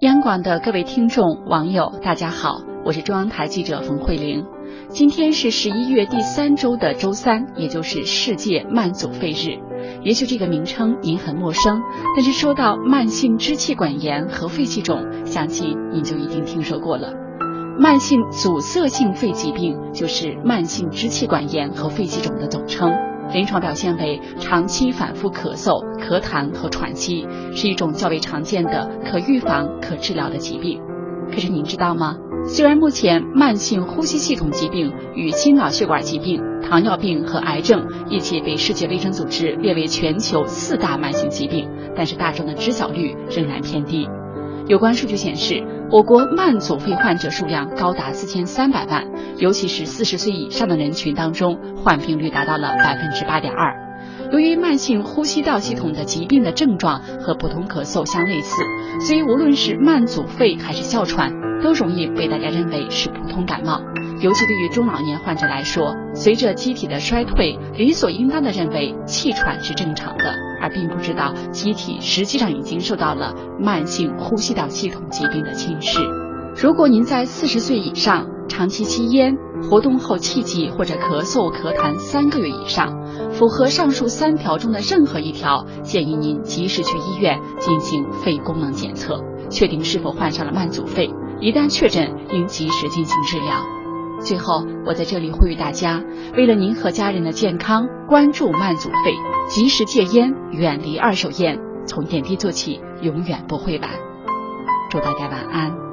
央广的各位听众、网友，大家好，我是中央台记者冯慧玲。今天是十一月第三周的周三，也就是世界慢阻肺日。也许这个名称您很陌生，但是说到慢性支气管炎和肺气肿，相信您就一定听说过了。慢性阻塞性肺疾病就是慢性支气管炎和肺气肿的总称。临床表现为长期反复咳嗽、咳痰和喘息，是一种较为常见的可预防、可治疗的疾病。可是您知道吗？虽然目前慢性呼吸系统疾病与心脑血管疾病、糖尿病和癌症一起被世界卫生组织列为全球四大慢性疾病，但是大众的知晓率仍然偏低。有关数据显示，我国慢阻肺患者数量高达四千三百万，尤其是四十岁以上的人群当中，患病率达到了百分之八点二。由于慢性呼吸道系统的疾病的症状和普通咳嗽相类似，所以无论是慢阻肺还是哮喘，都容易被大家认为是普通感冒。尤其对于中老年患者来说，随着机体的衰退，理所应当的认为气喘是正常的，而并不知道机体实际上已经受到了慢性呼吸道系统疾病的侵蚀。如果您在四十岁以上，长期吸烟，活动后气急或者咳嗽、咳痰三个月以上，符合上述三条中的任何一条，建议您及时去医院进行肺功能检测，确定是否患上了慢阻肺。一旦确诊，应及时进行治疗。最后，我在这里呼吁大家，为了您和家人的健康，关注慢阻肺，及时戒烟，远离二手烟，从点滴做起，永远不会晚。祝大家晚安。